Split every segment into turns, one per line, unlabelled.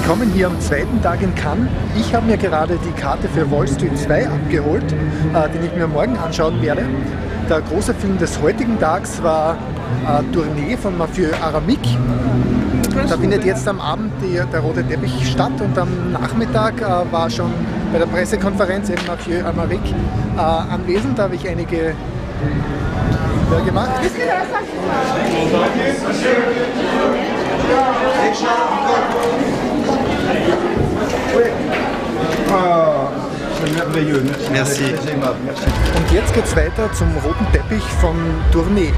angekommen, hier am zweiten Tag in Cannes. Ich habe mir gerade die Karte für Wall Street 2 abgeholt, äh, den ich mir morgen anschauen werde. Der große Film des heutigen Tags war äh, Tournee von Mathieu Aramik. Da findet jetzt am Abend die, der rote Teppich statt und am Nachmittag äh, war schon bei der Pressekonferenz eben Mathieu Aramik äh, anwesend. Da habe ich einige Bilder gemacht.
Merveilleux. Merci.
Merci.
Merci.
Und jetzt geht's weiter zum roten Teppich von Tournee.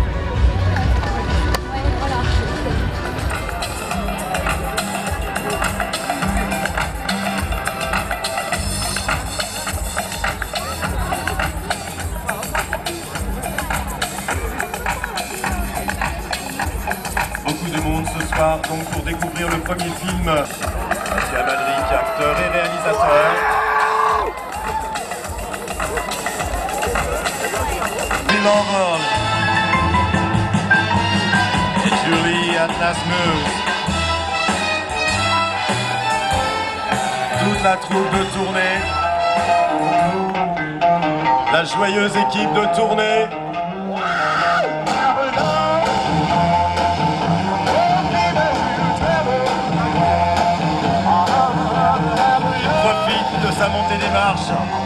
Beaucoup de monde ce soir donc pour découvrir le premier film. Mathieu Amalric, acteur et réalisateur. Et Julie Atlasmus. Toute la troupe de tournée. La joyeuse équipe de tournée. profite de sa montée des marches.